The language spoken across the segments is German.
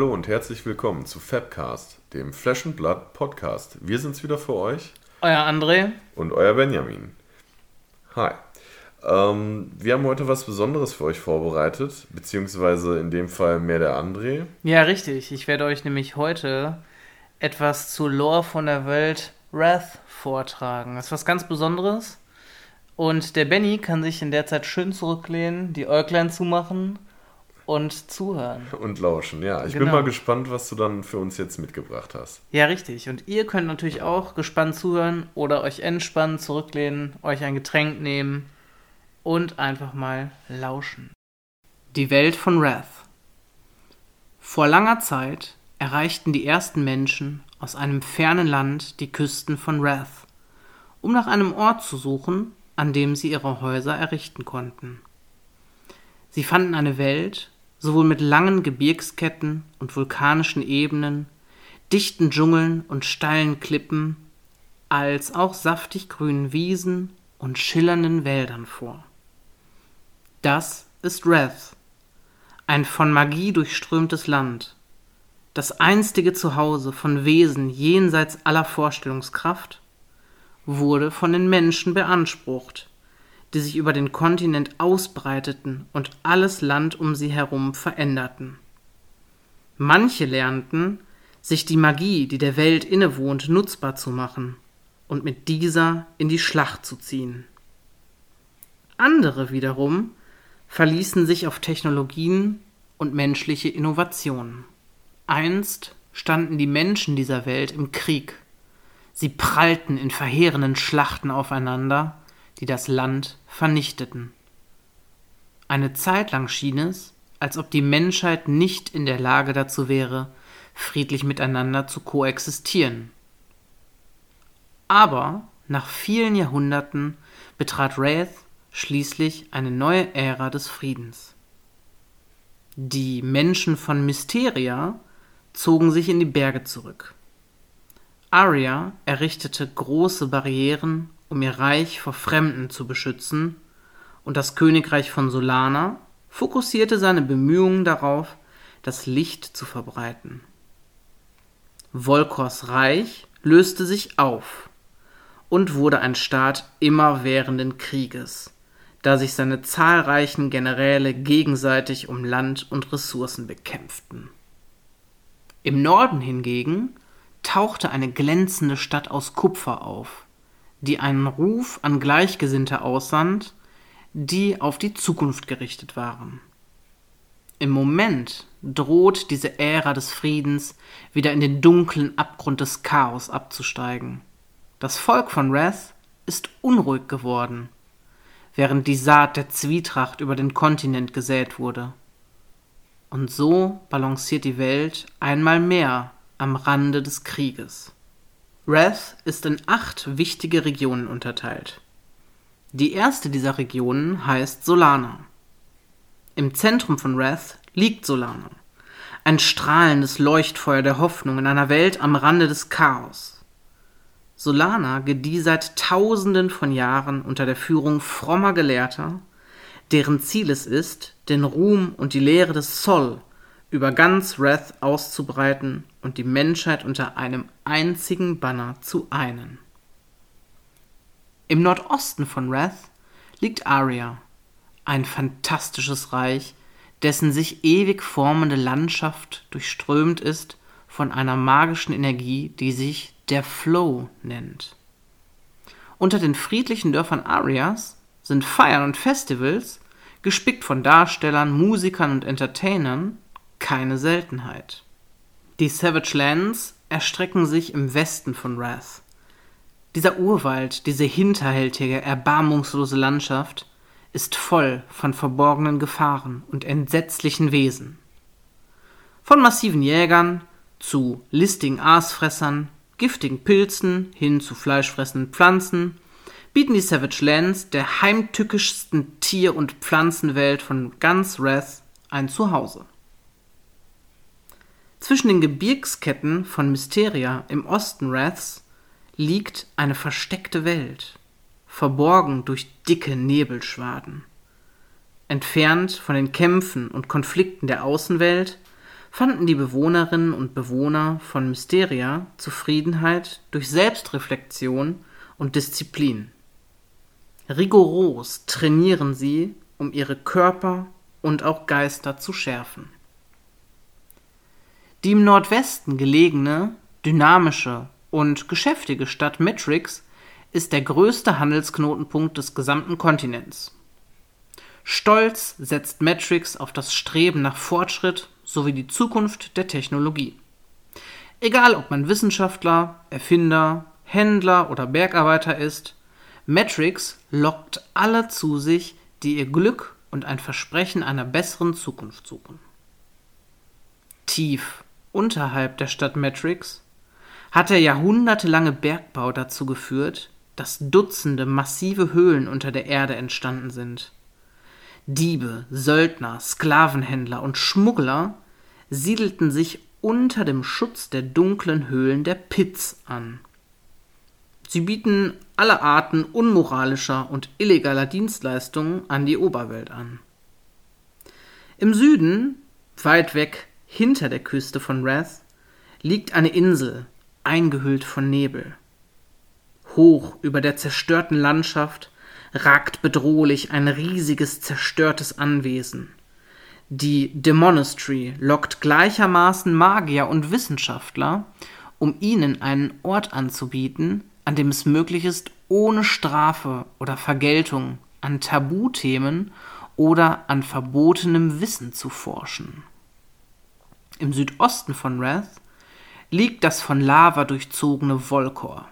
Hallo und herzlich willkommen zu Fabcast, dem Flash and Blood Podcast. Wir sind's wieder für euch. Euer André. Und euer Benjamin. Hi. Ähm, wir haben heute was Besonderes für euch vorbereitet, beziehungsweise in dem Fall mehr der André. Ja, richtig. Ich werde euch nämlich heute etwas zu Lore von der Welt Wrath vortragen. Das ist was ganz Besonderes. Und der Benny kann sich in der Zeit schön zurücklehnen, die Äuglein zumachen und zuhören. Und lauschen, ja. Ich Genau. bin mal gespannt, was du dann für uns jetzt mitgebracht hast. Ja, richtig. Und ihr könnt natürlich auch gespannt zuhören oder euch entspannen, zurücklehnen, euch ein Getränk nehmen und einfach mal lauschen. Die Welt von Wrath. Vor langer Zeit erreichten die ersten Menschen aus einem fernen Land die Küsten von Wrath, um nach einem Ort zu suchen, an dem sie ihre Häuser errichten konnten. Sie fanden eine Welt, sowohl mit langen Gebirgsketten und vulkanischen Ebenen, dichten Dschungeln und steilen Klippen, als auch saftig grünen Wiesen und schillernden Wäldern vor. Das ist Wrath, ein von Magie durchströmtes Land, das einstige Zuhause von Wesen jenseits aller Vorstellungskraft, wurde von den Menschen beansprucht, die sich über den Kontinent ausbreiteten und alles Land um sie herum veränderten. Manche lernten, sich die Magie, die der Welt innewohnt, nutzbar zu machen und mit dieser in die Schlacht zu ziehen. Andere wiederum verließen sich auf Technologien und menschliche Innovationen. Einst standen die Menschen dieser Welt im Krieg. Sie prallten in verheerenden Schlachten aufeinander, die das Land vernichteten. Eine Zeit lang schien es, als ob die Menschheit nicht in der Lage dazu wäre, friedlich miteinander zu koexistieren. Aber nach vielen Jahrhunderten betrat Wraith schließlich eine neue Ära des Friedens. Die Menschen von Mysteria zogen sich in die Berge zurück. Arya errichtete große Barrieren, um ihr Reich vor Fremden zu beschützen, und das Königreich von Solana fokussierte seine Bemühungen darauf, das Licht zu verbreiten. Volkors Reich löste sich auf und wurde ein Staat immerwährenden Krieges, da sich seine zahlreichen Generäle gegenseitig um Land und Ressourcen bekämpften. Im Norden hingegen tauchte eine glänzende Stadt aus Kupfer auf, die einen Ruf an Gleichgesinnte aussand, die auf die Zukunft gerichtet waren. Im Moment droht diese Ära des Friedens wieder in den dunklen Abgrund des Chaos abzusteigen. Das Volk von Wrath ist unruhig geworden, während die Saat der Zwietracht über den Kontinent gesät wurde. Und so balanciert die Welt einmal mehr am Rande des Krieges. Wrath ist in acht wichtige Regionen unterteilt. Die erste dieser Regionen heißt Solana. Im Zentrum von Wrath liegt Solana, ein strahlendes Leuchtfeuer der Hoffnung in einer Welt am Rande des Chaos. Solana gedieh seit Tausenden von Jahren unter der Führung frommer Gelehrter, deren Ziel es ist, den Ruhm und die Lehre des Sol über ganz Wrath auszubreiten und die Menschheit unter einem einzigen Banner zu einen. Im Nordosten von Wrath liegt Aria, ein fantastisches Reich, dessen sich ewig formende Landschaft durchströmt ist von einer magischen Energie, die sich der Flow nennt. Unter den friedlichen Dörfern Arias sind Feiern und Festivals, gespickt von Darstellern, Musikern und Entertainern, keine Seltenheit. Die Savage Lands erstrecken sich im Westen von Wrath. Dieser Urwald, diese hinterhältige, erbarmungslose Landschaft ist voll von verborgenen Gefahren und entsetzlichen Wesen. Von massiven Jägern zu listigen Aasfressern, giftigen Pilzen hin zu fleischfressenden Pflanzen bieten die Savage Lands der heimtückischsten Tier- und Pflanzenwelt von ganz Wrath ein Zuhause. Zwischen den Gebirgsketten von Mysteria im Osten Wraths liegt eine versteckte Welt, verborgen durch dicke Nebelschwaden. Entfernt von den Kämpfen und Konflikten der Außenwelt fanden die Bewohnerinnen und Bewohner von Mysteria Zufriedenheit durch Selbstreflexion und Disziplin. Rigoros trainieren sie, um ihre Körper und auch Geister zu schärfen. Die im Nordwesten gelegene, dynamische und geschäftige Stadt Matrix ist der größte Handelsknotenpunkt des gesamten Kontinents. Stolz setzt Matrix auf das Streben nach Fortschritt sowie die Zukunft der Technologie. Egal ob man Wissenschaftler, Erfinder, Händler oder Bergarbeiter ist, Matrix lockt alle zu sich, die ihr Glück und ein Versprechen einer besseren Zukunft suchen. Tief unterhalb der Stadt Matrix hat der jahrhundertelange Bergbau dazu geführt, dass Dutzende massive Höhlen unter der Erde entstanden sind. Diebe, Söldner, Sklavenhändler und Schmuggler siedelten sich unter dem Schutz der dunklen Höhlen der Pits an. Sie bieten alle Arten unmoralischer und illegaler Dienstleistungen an die Oberwelt an. Im Süden, weit weg hinter der Küste von Wrath, liegt eine Insel, eingehüllt von Nebel. Hoch über der zerstörten Landschaft ragt bedrohlich ein riesiges zerstörtes Anwesen. Die The Monastery lockt gleichermaßen Magier und Wissenschaftler, um ihnen einen Ort anzubieten, an dem es möglich ist, ohne Strafe oder Vergeltung an Tabuthemen oder an verbotenem Wissen zu forschen. Im Südosten von Wrath liegt das von Lava durchzogene Volkor.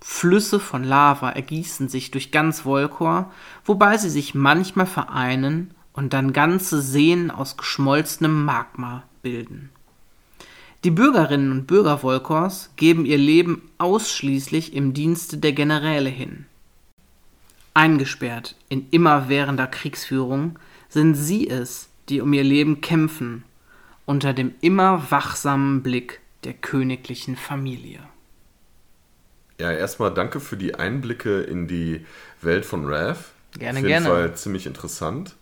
Flüsse von Lava ergießen sich durch ganz Volkor, wobei sie sich manchmal vereinen und dann ganze Seen aus geschmolzenem Magma bilden. Die Bürgerinnen und Bürger Volkors geben ihr Leben ausschließlich im Dienste der Generäle hin. Eingesperrt in immerwährender Kriegsführung sind sie es, die um ihr Leben kämpfen, unter dem immer wachsamen Blick der königlichen Familie. Ja, erstmal danke für die Einblicke in die Welt von Rav. Gerne, Auf jeden gerne. Fall ziemlich interessant.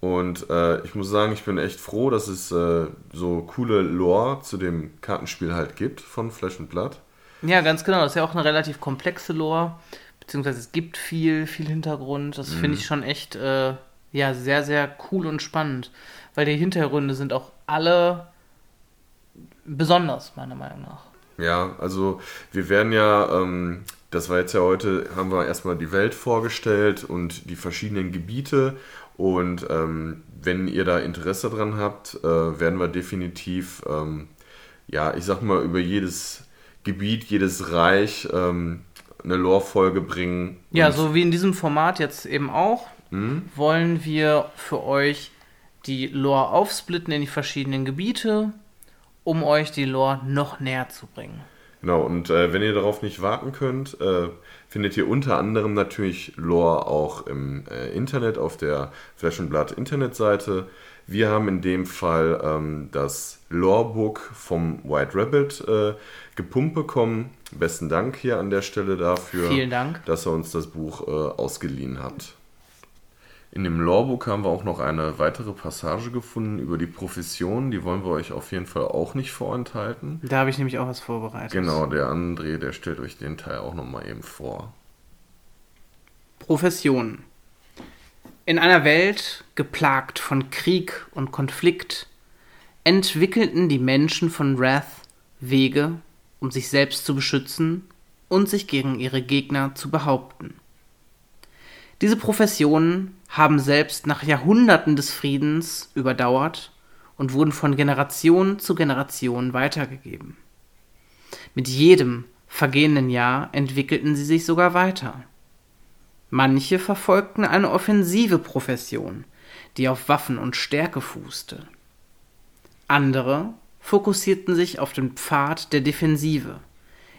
Und äh, ich muss sagen, ich bin echt froh, dass es äh, so coole Lore zu dem Kartenspiel halt gibt von Flash and Blood. Ja, ganz genau. Das ist ja auch eine relativ komplexe Lore, beziehungsweise es gibt viel, viel Hintergrund. Das finde ich schon echt, äh, ja, sehr, sehr cool und spannend, weil die Hintergründe sind auch alle besonders, meiner Meinung nach. Ja, also wir werden ja, ähm, das war jetzt ja heute, haben wir erstmal die Welt vorgestellt und die verschiedenen Gebiete. Und ähm, wenn ihr da Interesse dran habt, äh, werden wir definitiv, ähm, ja, ich sag mal, über jedes Gebiet, jedes Reich ähm, eine Lore-Folge bringen. Ja, so wie in diesem Format jetzt eben auch, wollen wir für euch die Lore aufsplitten in die verschiedenen Gebiete, um euch die Lore noch näher zu bringen. Genau, und äh, wenn ihr darauf nicht warten könnt, äh, findet ihr unter anderem natürlich Lore auch im äh, Internet auf der Flash Blood Internetseite. Wir haben in dem Fall ähm, das Lorebook vom White Rabbit äh, gepumpt bekommen. Besten Dank hier an der Stelle dafür, Vielen Dank. dass er uns das Buch äh, ausgeliehen hat. In dem Lorebook haben wir auch noch eine weitere Passage gefunden über die Profession. Die wollen wir euch auf jeden Fall auch nicht vorenthalten. Da habe ich nämlich auch was vorbereitet. Genau, der André, der stellt euch den Teil auch nochmal eben vor. Profession. In einer Welt geplagt von Krieg und Konflikt entwickelten die Menschen von Wrath Wege, um sich selbst zu beschützen und sich gegen ihre Gegner zu behaupten. Diese Professionen haben selbst nach Jahrhunderten des Friedens überdauert und wurden von Generation zu Generation weitergegeben. Mit jedem vergehenden Jahr entwickelten sie sich sogar weiter. Manche verfolgten eine offensive Profession, die auf Waffen und Stärke fußte. Andere fokussierten sich auf den Pfad der Defensive,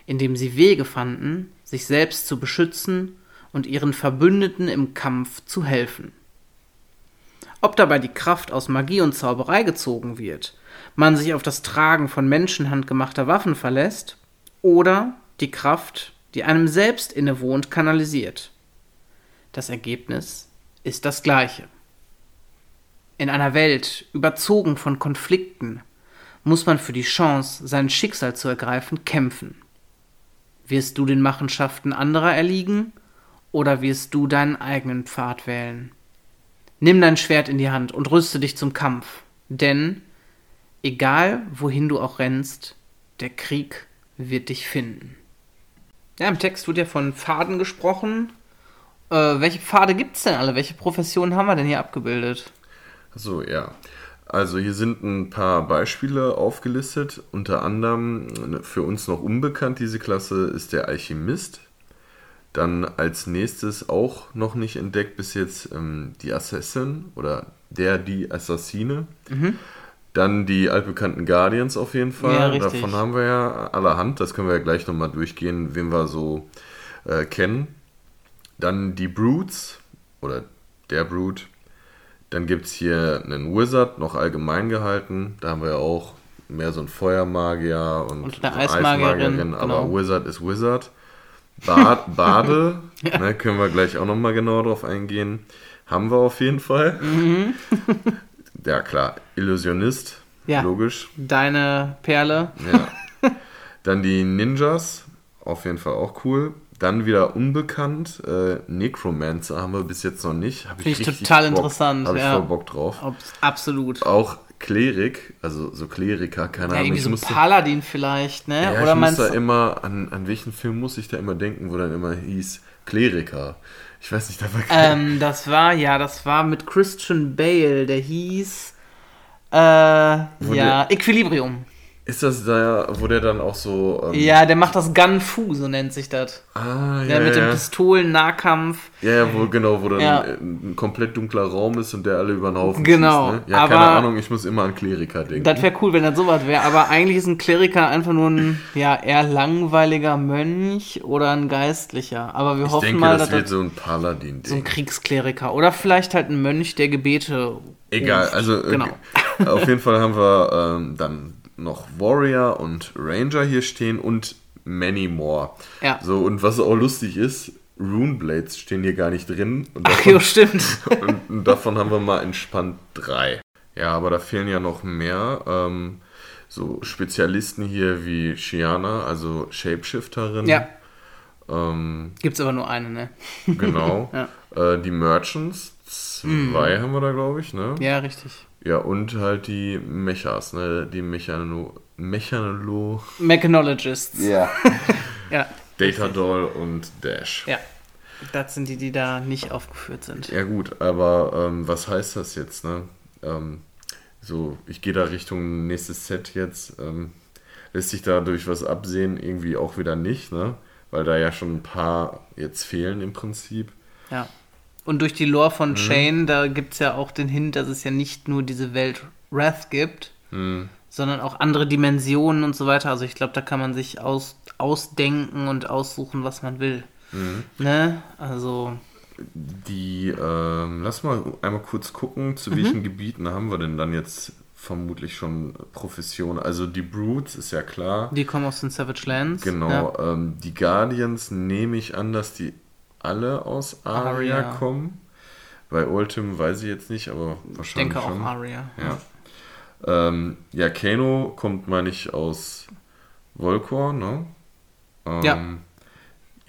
indem sie Wege fanden, sich selbst zu beschützen und ihren Verbündeten im Kampf zu helfen. Ob dabei die Kraft aus Magie und Zauberei gezogen wird, man sich auf das Tragen von Menschenhand gemachter Waffen verlässt oder die Kraft, die einem selbst innewohnt, kanalisiert. Das Ergebnis ist das gleiche. In einer Welt überzogen von Konflikten muss man für die Chance, sein Schicksal zu ergreifen, kämpfen. Wirst du den Machenschaften anderer erliegen oder wirst du deinen eigenen Pfad wählen? Nimm dein Schwert in die Hand und rüste dich zum Kampf, denn egal wohin du auch rennst, der Krieg wird dich finden. Ja, im Text wird ja von Pfaden gesprochen. Äh, welche Pfade gibt es denn alle? Welche Professionen haben wir denn hier abgebildet? So, ja. Also hier sind ein paar Beispiele aufgelistet. Unter anderem für uns noch unbekannt diese Klasse ist der Alchemist. Dann als nächstes auch noch nicht entdeckt bis jetzt ähm, die Assassin oder der, die Assassine. Mhm. Dann die altbekannten Guardians auf jeden Fall. Ja. Davon haben wir ja allerhand. Das können wir ja gleich nochmal durchgehen, wen wir so äh, kennen. Dann die Brutes oder der Brute. Dann gibt es hier einen Wizard, noch allgemein gehalten. Da haben wir ja auch mehr so einen Feuermagier und, Und eine so Eismagierin, aber genau. Wizard ist Wizard. Bad, Bade, ne, können wir gleich auch nochmal genauer drauf eingehen. Haben wir auf jeden Fall. Mhm. ja, klar, Illusionist, Ja. logisch. Deine Perle. Ja. Dann die Ninjas, auf jeden Fall auch cool. Dann wieder unbekannt, äh, Necromancer haben wir bis jetzt noch nicht. Hab Finde ich richtig total Bock, interessant, Hab ich ja. voll Bock drauf. Absolut. Auch Klerik, also so Kleriker, keine Ja, Ahnung. irgendwie Ich so ein musste, Paladin vielleicht, ne? ja, Oder ich muss da immer, an, an welchen Film muss ich da immer denken, wo dann immer hieß Kleriker. Ich weiß nicht, da war Ähm, das war, ja, das war mit Christian Bale, der hieß. Äh, ja, Equilibrium. Ist das da, wo der dann auch so. Ähm, Ja, der macht das Gun Fu, so nennt sich das. Ah, Ja, ja, mit ja. den Pistolen, Nahkampf. Ja, ja, wo, genau, wo dann Ja. äh, ein komplett dunkler Raum ist und der alle über den Haufen Genau, schießt, ne? Ja, aber- keine Ahnung, ich muss immer an Kleriker denken. Das wäre cool, wenn das sowas wäre. Aber eigentlich ist ein Kleriker einfach nur ein, ja, eher langweiliger Mönch oder ein Geistlicher. Aber wir ich hoffen denke, mal, das dass wird das so ein so ein Paladin-Ding. Kriegskleriker. Oder vielleicht halt ein Mönch, der Gebete. Egal, ruft. also äh, Genau. auf jeden Fall haben wir ähm, dann noch Warrior und Ranger hier stehen und many more. Ja. So, und was auch lustig ist, Runeblades stehen hier gar nicht drin. Und Ach davon, jo, stimmt. und, und davon haben wir mal entspannt drei. Ja, aber da fehlen ja noch mehr. Ähm, so Spezialisten hier wie Shiana, also Shapeshifterin. Ja, Ähm, gibt's aber nur eine, ne? genau. Ja. äh, die Merchants, zwei haben wir da, glaube ich, ne? Ja, richtig. Ja, und halt die Mechas, ne? Die Mechano... Mechanolo... Mechanologists. Ja. Ja, Data Doll und Dash. ja. Das sind die, die da nicht aufgeführt sind. Ja gut, aber ähm, was heißt das jetzt, ne? Ähm, so, ich gehe da Richtung nächstes Set jetzt. Ähm, lässt sich dadurch was absehen? Irgendwie auch wieder nicht, ne? Weil da ja schon ein paar jetzt fehlen im Prinzip. Ja. Und durch die Lore Mhm. von Shane, da gibt's ja auch den Hint, dass es ja nicht nur diese Welt Wrath gibt, Hm. sondern auch andere Dimensionen und so weiter. Also ich glaube, da kann man sich aus, ausdenken und aussuchen, was man will. Mhm. Ne? Also, Die, ähm, lass mal einmal kurz gucken, zu welchen Gebieten haben wir denn dann jetzt vermutlich schon Profession. Also die Brutes ist ja klar. die kommen aus den Savage Lands. Genau, Ja. ähm, die Guardians nehme ich an, dass die alle aus Aria, Aria. kommen. Bei Ultim weiß ich jetzt nicht, aber Ich wahrscheinlich denke schon. auch Aria. Ja. Ähm, ja, Kano kommt, meine ich, aus Volkor, ne? Ähm, Ja.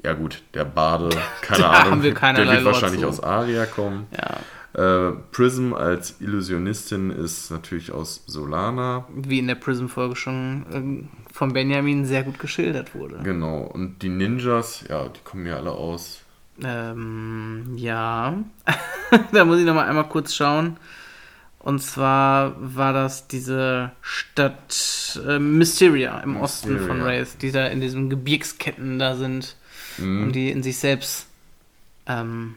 Ja gut, der Bade, keine Ahnung, der wird wahrscheinlich zu. aus Aria kommen. Ja. Äh, Prism als Illusionistin ist natürlich aus Solana. Wie in der Prism-Folge schon ähm, von Benjamin sehr gut geschildert wurde. Genau, und die Ninjas, ja, die kommen ja alle aus. Ähm, ja. da muss ich noch mal einmal kurz schauen. Und zwar war das diese Stadt äh, Mysteria im Osten von Mysteria. Wraith, die da in diesen Gebirgsketten da sind Mhm. und die in sich selbst, ähm,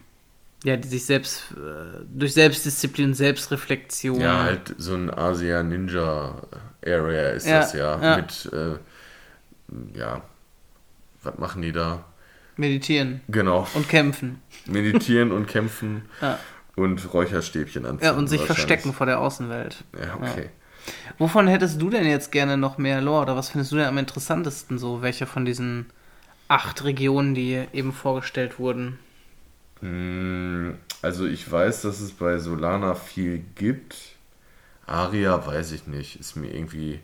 ja, die sich selbst äh, durch Selbstdisziplin, Selbstreflexion. Ja, halt so ein Asia Ninja Area ist Ja, das ja. ja. Mit, äh, ja, was machen die da? Meditieren Genau, und kämpfen. meditieren und kämpfen Ja, und Räucherstäbchen anziehen. ja und sich verstecken vor der Außenwelt. Ja, okay. Wovon hättest du denn jetzt gerne noch mehr Lore? Oder was findest du denn am interessantesten so? Welche von diesen acht Regionen, die eben vorgestellt wurden? Hm, Also ich weiß, dass es bei Solana viel gibt. Aria weiß ich nicht. Ist mir irgendwie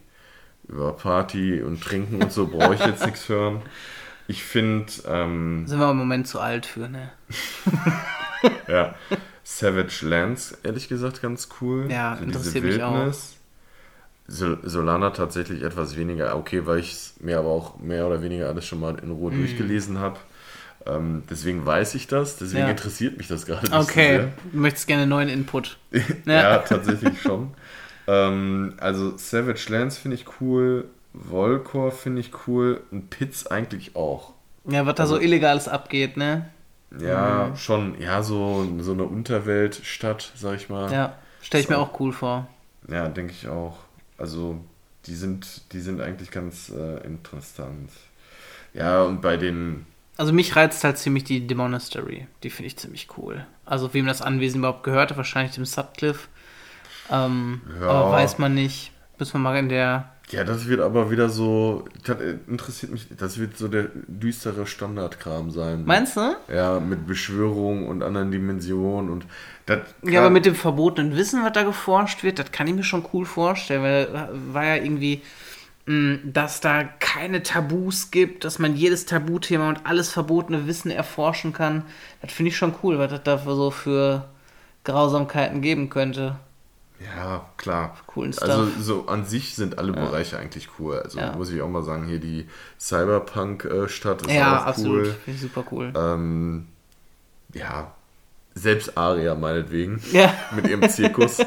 über Party und Trinken und so brauche ich jetzt nichts hören. Ich finde. Ähm, Sind wir im Moment zu alt für, ne? ja. Savage Lands, ehrlich gesagt, ganz cool. Ja, so interessiert mich auch. Sol Solana tatsächlich etwas weniger. Okay, weil ich es mir aber auch mehr oder weniger alles schon mal in Ruhe Mm. durchgelesen habe. Ähm, deswegen weiß ich das, deswegen Ja. interessiert mich das gerade Okay, du möchtest gerne neuen Input. sehr. ja, tatsächlich schon. Ähm, also Savage Lands finde ich cool, Volcor finde ich cool und Pits eigentlich auch. Ja, was da Also so Illegales abgeht, ne? Ja, Mhm. schon, ja, so, so eine Unterweltstadt, sag ich mal. Ja, stelle ich mir So. auch cool vor. Ja, denke ich auch. Also, die sind, die sind eigentlich ganz äh, interessant. Ja, und bei den, Also mich reizt halt ziemlich die The Monastery. Die finde ich ziemlich cool. Also wem das Anwesen überhaupt gehörte, wahrscheinlich dem Sutcliffe. Ähm, Ja. Aber weiß man nicht. Müssen wir mal in der... ja, das wird aber wieder so, das interessiert mich, das wird so der düstere Standardkram sein. Meinst du? Ja, mit Beschwörung und anderen Dimensionen und das. Ja, aber mit dem verbotenen Wissen, was da geforscht wird, das kann ich mir schon cool vorstellen, weil war ja irgendwie, mh, dass da keine Tabus gibt, dass man jedes Tabuthema und alles verbotene Wissen erforschen kann. Das finde ich schon cool, was das da so für Grausamkeiten geben könnte. Ja, klar. Coolen Stuff. Also so an sich sind alle Bereiche eigentlich cool. Also Ja. muss ich auch mal sagen, hier die Cyberpunk-Stadt ist ja, auch absolut. cool. Finde ich super cool. Ähm, ja, selbst Aria meinetwegen Ja. mit ihrem Zirkus.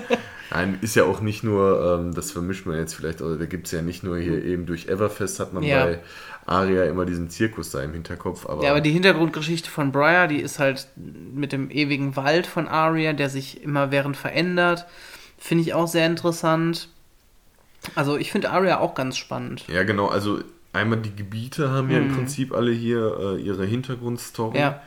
Nein, ist ja auch nicht nur, ähm, das vermischt man jetzt vielleicht, oder da gibt es ja nicht nur hier eben durch Everfest hat man Ja. bei Aria immer diesen Zirkus da im Hinterkopf. Aber, Ja, aber die Hintergrundgeschichte von Briar, die ist halt mit dem ewigen Wald von Arya, der sich immer während verändert. Finde ich auch sehr interessant. Also ich finde Arya auch ganz spannend. ja, genau, also einmal die Gebiete haben ja im Prinzip alle hier äh, ihre Hintergrundstory. Mhm. Ja.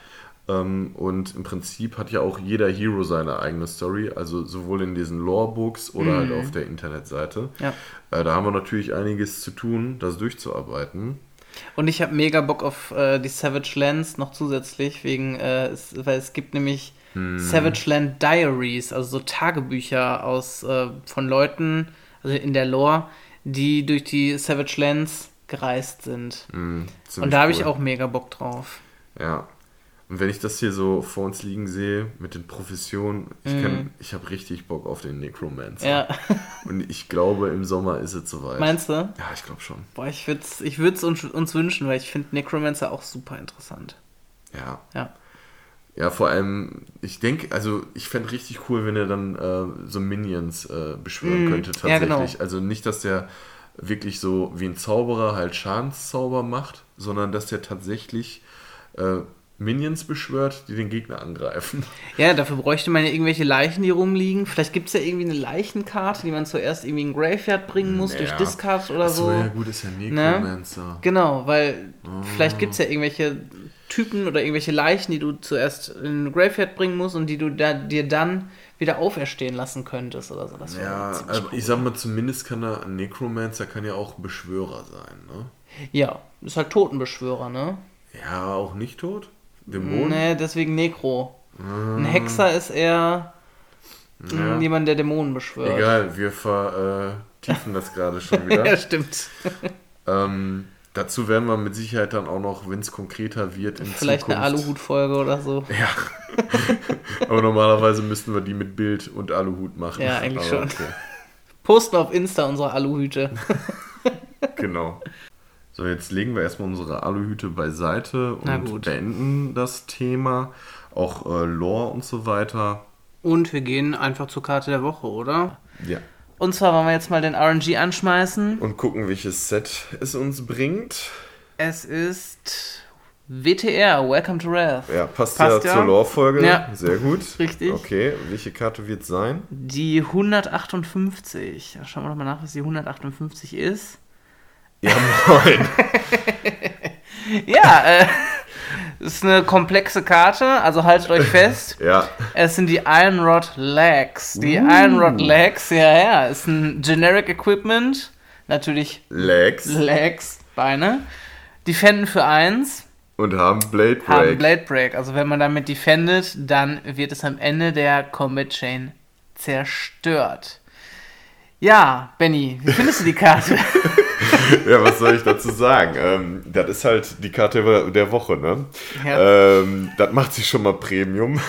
Ähm, und im Prinzip hat ja auch jeder Hero seine eigene Story, also sowohl in diesen Lore-Books oder halt auf der Internetseite. Mhm. Ja. Äh, da haben wir natürlich einiges zu tun, das durchzuarbeiten. Und ich habe mega Bock auf äh, die Savage Lands noch zusätzlich, wegen, äh, es, weil es gibt nämlich Savage Land Diaries, also so Tagebücher aus äh, von Leuten, also in der Lore, die durch die Savage Lands gereist sind. Mm, Und da habe ich cool. auch mega Bock drauf. Ja. Und wenn ich das hier so vor uns liegen sehe, mit den Professionen, ich, kann, ich habe richtig Bock auf den Necromancer. Ja. Und ich glaube, im Sommer ist es soweit. Meinst du? Ja, ich glaube schon. Boah, ich würde es ich würd's uns, uns wünschen, weil ich finde Necromancer auch super interessant. Ja. Ja. Ja, vor allem, ich denke, also ich fände richtig cool, wenn er dann äh, so Minions äh, beschwören Mm, könnte ja, tatsächlich. genau. Also nicht, dass der wirklich so wie ein Zauberer halt Schadenszauber macht, sondern dass der tatsächlich äh, Minions beschwört, die den Gegner angreifen. Ja, dafür bräuchte man ja irgendwelche Leichen, die rumliegen. Vielleicht gibt es ja irgendwie eine Leichenkarte, die man zuerst irgendwie in Graveyard bringen muss, durch Ja. Discard oder Achso, so. ja gut, ist ja Necromancer. Genau, weil vielleicht gibt es ja irgendwelche Typen oder irgendwelche Leichen, die du zuerst in den Graveyard bringen musst und die du da, dir dann wieder auferstehen lassen könntest oder so. Das Ja, aber ich sag mal, zumindest kann er, ein Necromancer kann ja auch Beschwörer sein, ne? Ja, ist halt Totenbeschwörer, ne? Ja, auch nicht tot? Dämonen? Nee, deswegen Necro. Ein Hexer ist eher mm, Ja. jemand, der Dämonen beschwört. Egal, wir vertiefen das gerade schon wieder. ja, stimmt. Ähm, dazu werden wir mit Sicherheit dann auch noch, wenn es konkreter wird, in Vielleicht eine Zukunft. Aluhut-Folge oder so. Ja. Aber normalerweise müssten wir die mit Bild und Aluhut machen. Ja, eigentlich Aber schon. Posten wir auf Insta unsere Aluhüte. Genau. So, jetzt legen wir erstmal unsere Aluhüte beiseite und beenden das Thema. Auch äh, Lore und so weiter. Und wir gehen einfach zur Karte der Woche, oder? Ja. Und zwar wollen wir jetzt mal den RNG anschmeißen. Und gucken, welches Set es uns bringt. Es ist WTR, Welcome to Wrath. Ja, passt, Passt ja, ja. zur Lore-Folge. Ja. Sehr gut. Richtig. Okay, welche Karte wird es sein? Die 158. Da schauen wir doch mal nach, was die 158 ist. Ja, moin. Ja, äh, ist eine komplexe Karte, also haltet euch fest. ja. Es sind die Ironrod Legs. Die Ironrod Legs, ja, ja, ist ein Generic Equipment. Natürlich Legs. Legs, Beine. Defenden für 1. Und haben Blade Break. haben Blade Break. Also wenn man damit defendet, dann wird es am Ende der Combat Chain zerstört. Ja, Benny, wie findest du die Karte? ja, was soll ich dazu sagen? Ähm, das ist halt die Karte der Woche, ne? Ja. Ähm, das macht sich schon mal Premium.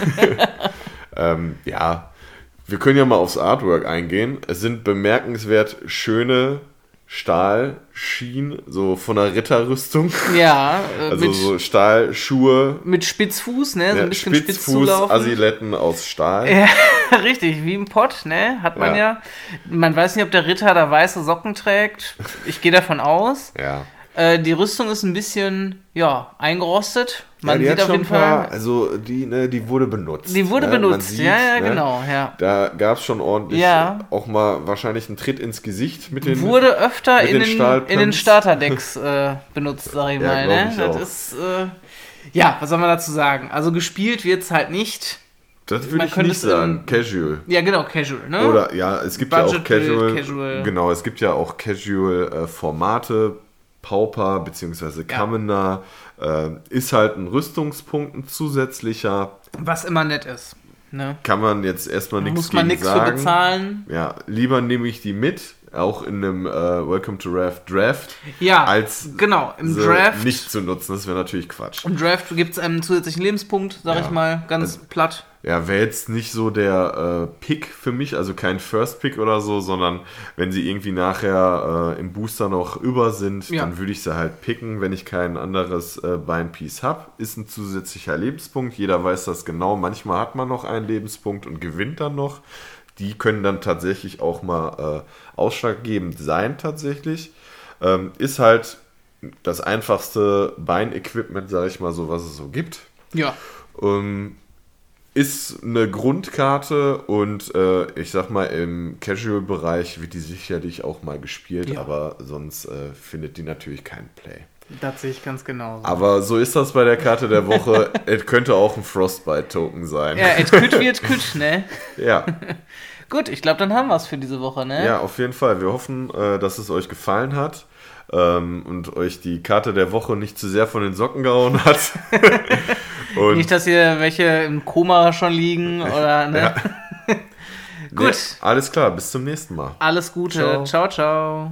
ähm, ja, wir können ja mal aufs Artwork eingehen. Es sind bemerkenswert schöne Stahlschienen, so von einer Ritterrüstung. ja, äh, Also mit, so Stahlschuhe, mit Spitzfuß, ne? So ja, ein bisschen spitz zulaufen. Spitzfuß-Asiletten aus Stahl. Ja, richtig, wie im Pott, ne? Hat man ja. Ja. Man weiß nicht, ob der Ritter da weiße Socken trägt. Ich gehe davon aus. Ja. Äh, die Rüstung ist ein bisschen, ja, eingerostet. Man ja, sieht auf jeden paar, Fall. Also die, ne, die wurde benutzt. Die wurde ne? Benutzt, sieht, ja, ja, ne, genau, ja. Da gab es schon ordentlich Ja. auch mal wahrscheinlich einen Tritt ins Gesicht mit den. Wurde öfter in den den, in den Starterdecks äh, benutzt, sag ich Ja, mal. Ne? ich Das auch. ist, äh, ja, was soll man dazu sagen? Also gespielt wird es halt nicht. das würde ich nicht sagen. im- Casual. Ja, genau, casual, ne? Oder ja, es gibt ja auch Budget Casual, Casual. Genau, es gibt ja auch Casual-Formate. Pauper bzw. Commoner äh, ist halt ein Rüstungspunkt, ein zusätzlicher. Was immer nett ist. Ne? Kann man jetzt erstmal nichts Muss man nichts für bezahlen. Ja, lieber nehme ich die mit, auch in einem äh, Welcome to Raft Draft, Ja, als genau, im Draft. nicht zu nutzen. Das wäre natürlich Quatsch. Im Draft gibt es einen zusätzlichen Lebenspunkt, sag Ja. ich mal, ganz platt. Ja, wäre jetzt nicht so der äh, Pick für mich, also kein First Pick oder so, sondern wenn sie irgendwie nachher äh, im Booster noch über sind, Ja. dann würde ich sie halt picken, wenn ich kein anderes äh, Beinpiece habe. Ist ein zusätzlicher Lebenspunkt. Jeder weiß das genau. Manchmal hat man noch einen Lebenspunkt und gewinnt dann noch. Die können dann tatsächlich auch mal äh, ausschlaggebend sein, tatsächlich. Ähm, ist halt das einfachste Beinequipment, sage ich mal so, was es so gibt. Ja. Ähm, ist eine Grundkarte und äh, ich sag mal, im Casual-Bereich wird die sicherlich auch mal gespielt, Ja. aber sonst äh, findet die natürlich keinen Play. Das sehe ich ganz genau. Aber so ist das bei der Karte der Woche. Es könnte auch ein Frostbite-Token sein. Ja, et küt wird küt, ne? ja. Gut, ich glaube, dann haben wir es für diese Woche, ne? Ja, auf jeden Fall. Wir hoffen, äh, dass es euch gefallen hat ähm, und euch die Karte der Woche nicht zu sehr von den Socken gehauen hat. Und Nicht, dass hier welche im Koma schon liegen oder, ne? Ja. Gut. Nee, alles klar, bis zum nächsten Mal. Alles Gute. Ciao. ciao. ciao.